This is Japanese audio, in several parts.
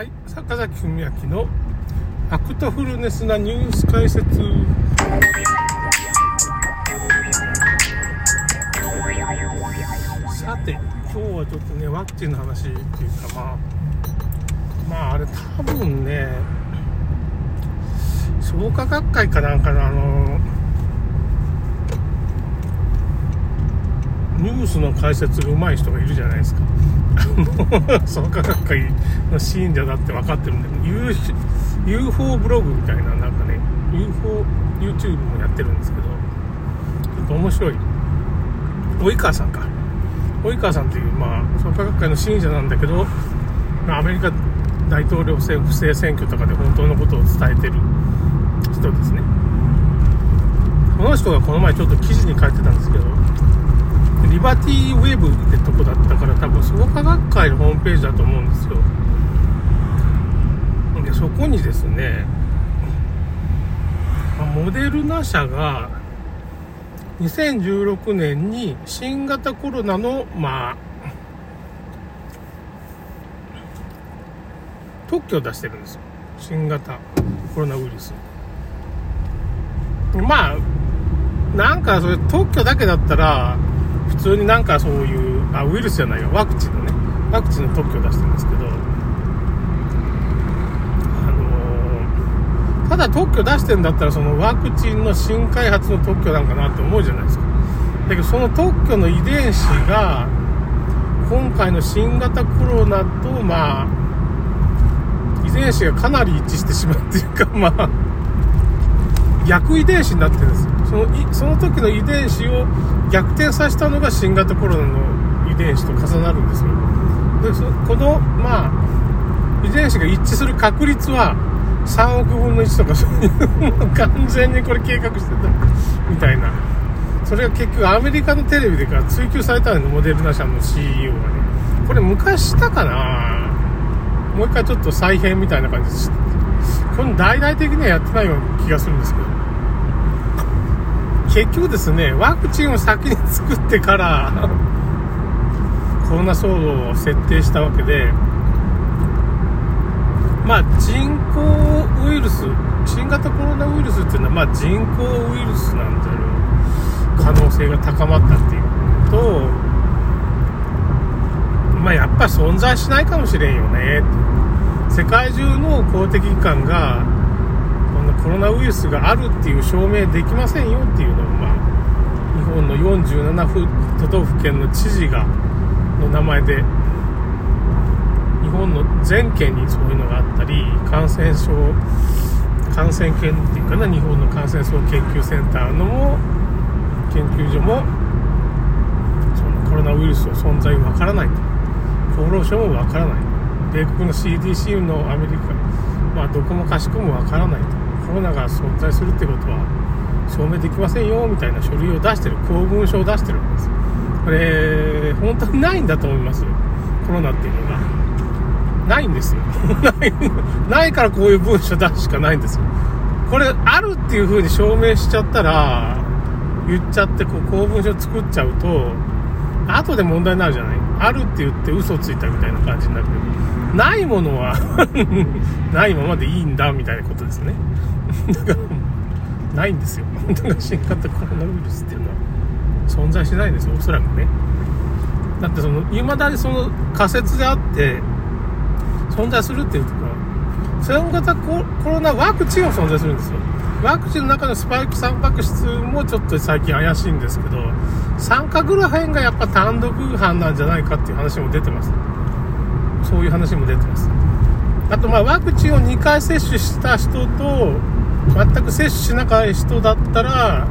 はい、坂崎文明のファクトフルネスなニュース解説。さて、今日はちょっとね、ワクチンの話っていうか、まあ、まあ、あれ多分ね、創価学会かなんかのあの、ニュースの解説が上手い人がいるじゃないですか。創価学会の信者だって分かってるんだけど UFO ブログみたいななんかね UFO YouTube もやってるんですけどちょっと面白い。及川さんか。及川さんっていうまあ創価学会の信者なんだけど、アメリカ大統領選不正選挙とかで本当のことを伝えてる人ですね。この人がこの前ちょっと記事に書いてたんですけどリバティウェブってとこだったから多分創価学会のホームページだと思うんですよ。でそこにですねモデルナ社が2016年に新型コロナのまあ特許を出してるんですよ。新型コロナウイルス。まあなんかそれ特許だけだったら通になんかそういうあウイルスじゃないよ。ワクチンのね。ワクチンの特許を出してるんですけど。あのー、ただ特許出してんだったらそのワクチンの新開発の特許なんかなって思うじゃないですか。だけどその特許の遺伝子が今回の新型コロナとまあ遺伝子がかなり一致してしまうっていうかまあ逆遺伝子になってるんですよ。そのその時の遺伝子を逆転させたのが新型コロナの遺伝子と重なるんですよ。でそこのまあ遺伝子が一致する確率は3億分の1とかそういう完全にこれ計画してたみたいな。それが結局アメリカのテレビでから追及されたのモデルナ社の CEO がね。これ昔したかなもう一回ちょっと再編みたいな感じでこの大々的にはやってないような気がするんですけど。結局ですねワクチンを先に作ってからコロナ騒動を設定したわけでまあ人工ウイルス新型コロナウイルスっていうのはまあ人工ウイルスなんだろう可能性が高まったっていうとまあやっぱり存在しないかもしれんよね世界中の公的機関がコロナウイルスがあるっていう証明できませんよっていうのを、まあ、日本の47都道府県の知事がの名前で日本の全県にそういうのがあったり感染症感染研っていうかな日本の感染症研究センターの研究所もそのコロナウイルスの存在わからないと。厚労省もわからない。米国の CDC のアメリカまあどこもかしこもわからないと。コロナが存在するってことは証明できませんよみたいな書類を出してる公文書を出してるんです。これ本当にないんだと思います。コロナっていうのが。ないんですよ。ない からこういう文書出すしかないんですよ。これあるっていう風に証明しちゃったら言っちゃってこう公文書作っちゃうと後で問題になるじゃない。あるって言って嘘ついたみたいな感じになるけどないものは ないままでいいんだみたいなことですね。だからないんですよ。だから新型コロナウイルスっていうのは。存在しないんですよおそらくね。だってその未だにその仮説であって存在するっていうところ新型コロナワクチンは存在するんですよ。ワクチンの中のスパイクタンパク質もちょっと最近怪しいんですけど酸化グラフェンがやっぱ単独犯なんじゃないかっていう話も出てます。そういう話も出てます。あとまあワクチンを2回接種した人と全く接種しなかった人だったら、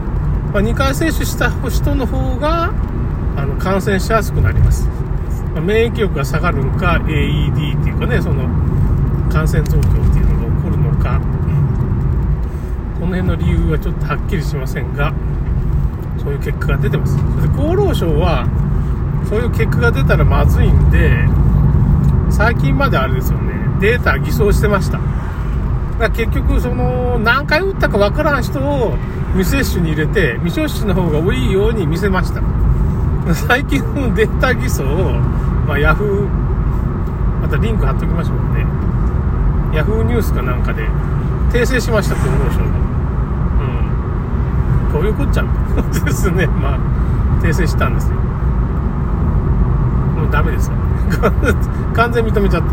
まあ、2回接種した人の方があの感染しやすくなります、まあ、免疫力が下がるんか AED っていうかねその感染増強っていうのが起こるのかこの辺の理由はちょっとはっきりしませんがそういう結果が出てます。で厚労省はそういう結果が出たらまずいんで最近まであれですよねデータ偽装してました。だから結局その何回打ったかわからん人を未接種に入れて未接種の方が多いように見せました。最近のデータ偽装を、まあ、ヤフーまたリンク貼っときましょうね。ヤフーニュースかなんかで訂正しました厚労省が。こういうこっちゃ。ですね。まあ訂正したんですよ。もうダメですよ。完全認めちゃった。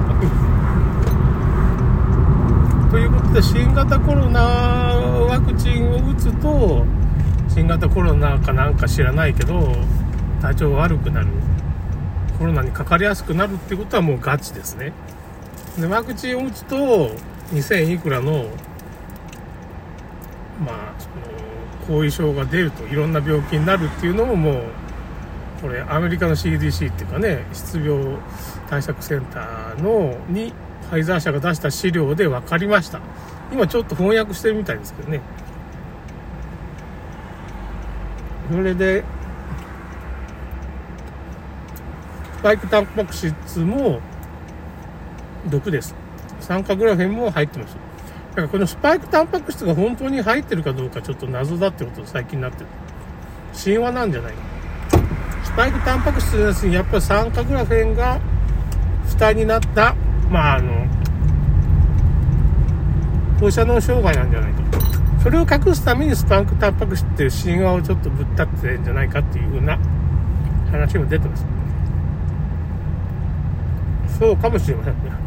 ということで新型コロナワクチンを打つと新型コロナかなんか知らないけど体調悪くなる。コロナにかかりやすくなるってことはもうガチですね。でワクチンを打つと2000いくらのまあ後遺症が出るといろんな病気になるっていうのももうこれアメリカの CDC っていうかね失病対策センターのにファイザー社が出した資料で分かりました。今ちょっと翻訳してるみたいですけどね。それでスパイクタンパク質も毒です。酸化グラフェンも入ってます。だからこのスパイクタンパク質が本当に入ってるかどうかちょっと謎だってこと最近になってる。神話なんじゃないかスパイクタンパク質のやつにやっぱり酸化グラフェンが負担になったまああの放射能障害なんじゃないかそれを隠すためにスパイクタンパク質っていう神話をちょっとぶっ立ってるんじゃないかっていうふうな話も出てます。そうかもしれませんね。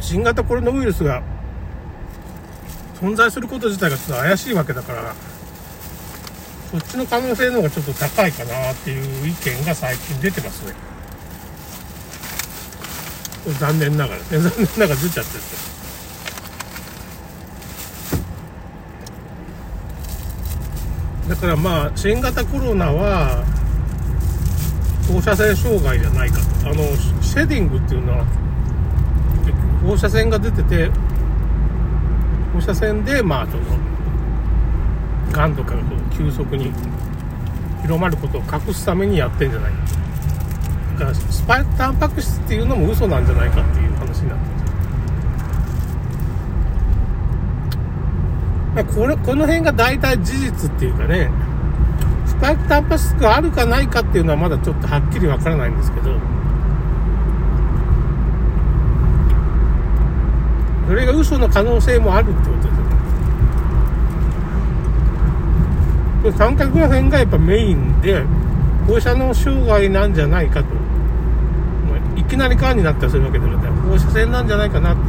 新型コロナウイルスが存在すること自体がちょっと怪しいわけだからそっちの可能性の方がちょっと高いかなっていう意見が最近出てますね。残念ながらね 残念ながら出ちゃってるだからまあ新型コロナは放射線障害じゃないかと。あのシェディングっていうのは放射線が出てて放射線でまあそのがんとかが急速に広まることを隠すためにやってんじゃないかだからスパイクタンパク質っていうのも嘘なんじゃないかっていう話になってるまあ、これこの辺が大体事実っていうかねスパイクタンパク質があるかないかっていうのはまだちょっとはっきりわからないんですけどそれが嘘の可能性もあるってことですよこれ三角グラフがやっぱメインで放射能障害なんじゃないかと。いきなり癌になったりするわけではない放射線なんじゃないかなって。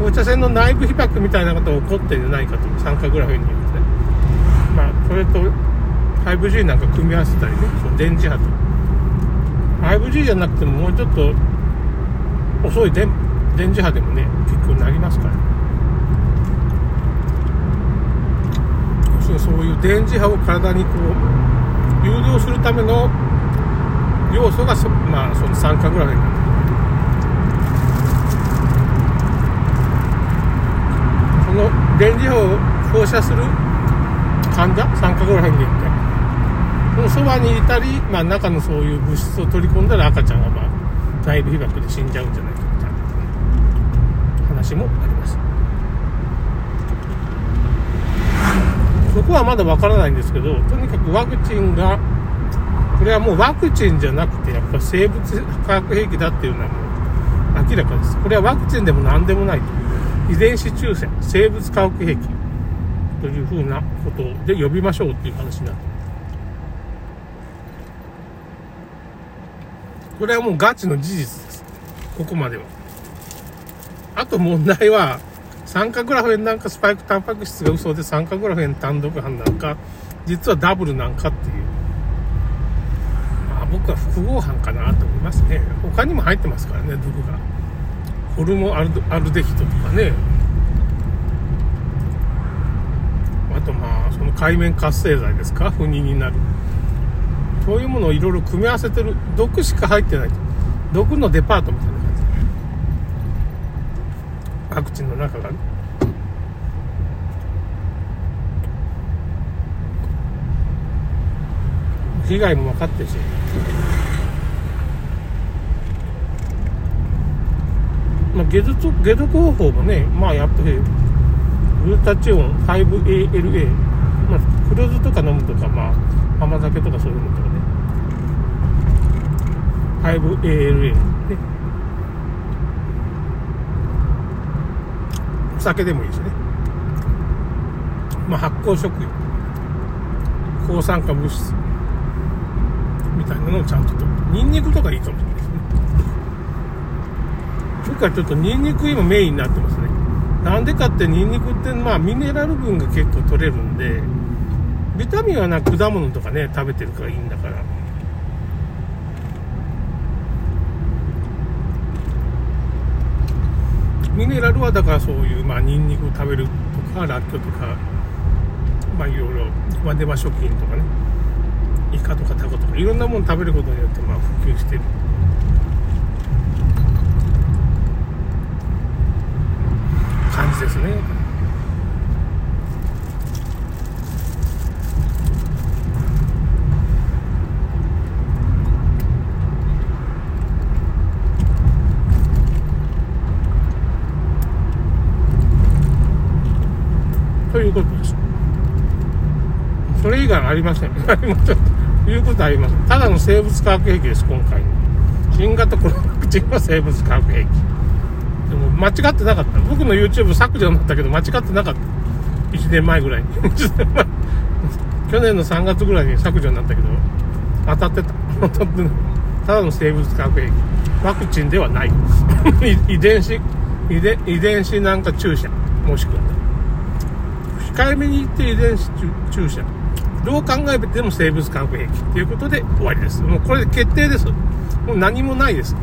放射線の内部被曝みたいなことが起こってんじゃないかと。酸化グラフによってね。まあそれと 5G なんか組み合わせたりね。その電磁波と。5G じゃなくてももうちょっと遅い電波。電磁波でもね結構なりますから要するにそういう電磁波を体にこう誘導するための要素がそ,、まあ、その酸化グラフェンなんだその電磁波を放射する患者酸化グラフェンによってそのそばにいたり、まあ、中のそういう物質を取り込んだら赤ちゃんが、まあ、内部被曝で死んじゃうんじゃないか。話もあります。そこはまだわからないんですけどとにかくワクチンがこれはもうワクチンじゃなくてやっぱ生物化学兵器だっていうのはもう明らかです。これはワクチンでも何でもないと遺伝子抽選生物化学兵器というふうなことで呼びましょうっていう話になってこれはもうガチの事実です。ここまでは。あと問題は酸化グラフェンなんかスパイクタンパク質が嘘で酸化グラフェン単独犯なんか実はダブルなんかっていう。まあ僕は複合犯かなと思いますね。他にも入ってますからね毒が。ホルモアルアルデヒドとかね。あとまあその海面活性剤ですか？不妊になる。そういうものをいろいろ組み合わせてる。毒しか入ってない。毒のデパートみたいな。感じワクチンの中がね。被害も分かってるし。まあ、解毒解毒方法もね、まあ、やっぱりグルタチオン 5ALA、まあ、黒酢とか飲むとか、まあ、甘酒とかそういうのとかね。5ALA ね。酒でもいいしね。まあ、発酵食品、抗酸化物質みたいなのをちゃんとと。ニンニクとかいいかもしれないですね。それからちょっとニンニク今メインになってますね。なんでかってニンニクってまあミネラル分が結構取れるんで、ビタミンはな果物とかね、食べてるからいいんだから。ミネラルはだからそういう、まあ、ニンニクを食べるとか、らっきょうとか、まあ、いろいろ、まあ、出羽食品とかね、イカとかタコとか、いろんなもの食べることによって、まあ、普及してる。感じですね。ということです。それ以外ありません。ありません。ということはありません。ただの生物化学兵器です、今回。新型コロナワクチンは生物化学兵器。でも間違ってなかった。僕の YouTube 削除になったけど間違ってなかった。1年前ぐらいに。1年。去年の3月ぐらいに削除になったけど、当たってた。当たってただの生物化学兵器。ワクチンではない。遺伝子、遺伝遺伝子なんか注射。もしくは。控えめに言って遺伝子注射。どう考えても生物化学兵器っていうことで終わりです。もうこれで決定です。もう何もないです。